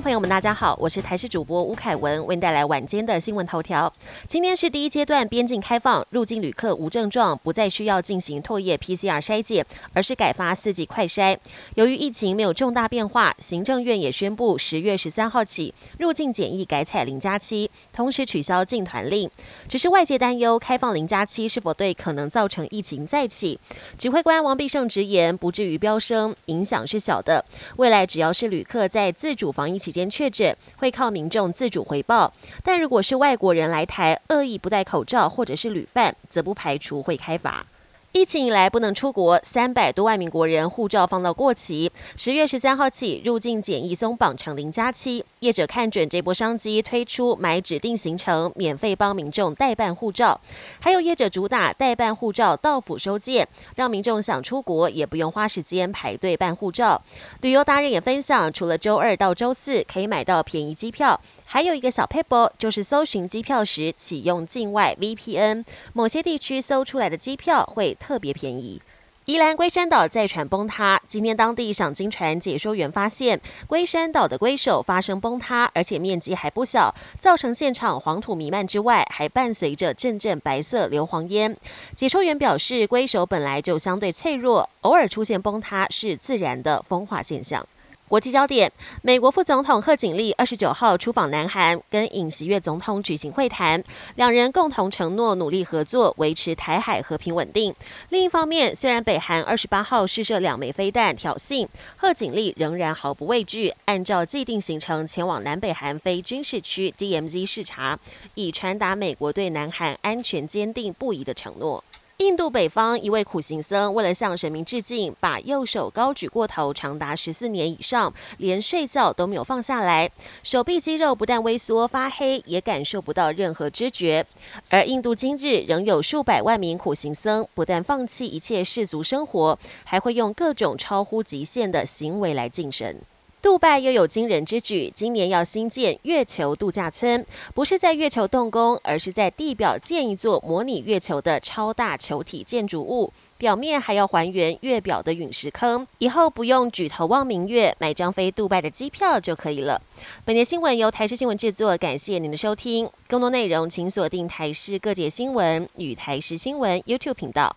朋友们，大家好，我是台视主播吴凯文，为您带来晚间的新闻头条。今天是第一阶段边境开放，入境旅客无症状不再需要进行唾液 PCR 筛检，而是改发四级快筛。由于疫情没有重大变化，行政院也宣布十月十三号起入境检疫改采零加七，同时取消进团令。只是外界担忧开放零加七是否对可能造成疫情再起。指挥官王必胜直言，不至于飙升，影响是小的。未来只要是旅客在自主防疫期间确诊，会靠民众自主回报；但如果是外国人来台恶意不戴口罩或者是旅犯，则不排除会开罚。疫情以来不能出国，三百多万名国人护照放到过期。十月十三号起，入境检疫松绑成零加七，业者看准这波商机，推出买指定行程，免费帮民众代办护照。还有业者主打代办护照到府收件，让民众想出国也不用花时间排队办护照。旅游达人也分享，除了周二到周四可以买到便宜机票。还有一个小 paper，就是搜寻机票时启用境外 VPN，某些地区搜出来的机票会特别便宜。宜兰龟山岛再船崩塌，今天当地赏金船解说员发现，龟山岛的龟首发生崩塌，而且面积还不小，造成现场黄土弥漫之外，还伴随着阵阵白色硫磺烟。解说员表示，龟首本来就相对脆弱，偶尔出现崩塌是自然的风化现象。国际焦点：美国副总统贺锦丽二十九号出访南韩，跟尹锡悦总统举行会谈，两人共同承诺努力合作，维持台海和平稳定。另一方面，虽然北韩二十八号试射两枚飞弹挑衅，贺锦丽仍然毫不畏惧，按照既定行程前往南北韩非军事区 DMZ 视察，以传达美国对南韩安全坚定不移的承诺。印度北方一位苦行僧，为了向神明致敬，把右手高举过头长达十四年以上，连睡觉都没有放下来。手臂肌肉不但微缩发黑，也感受不到任何知觉。而印度今日仍有数百万名苦行僧，不但放弃一切世俗生活，还会用各种超乎极限的行为来敬神。杜拜又有惊人之举，今年要新建月球度假村，不是在月球动工，而是在地表建一座模拟月球的超大球体建筑物，表面还要还原月表的陨石坑，以后不用举头望明月，买张飞杜拜的机票就可以了。本节新闻由台视新闻制作，感谢您的收听。更多内容请锁定台视各界新闻与台视新闻 YouTube 频道。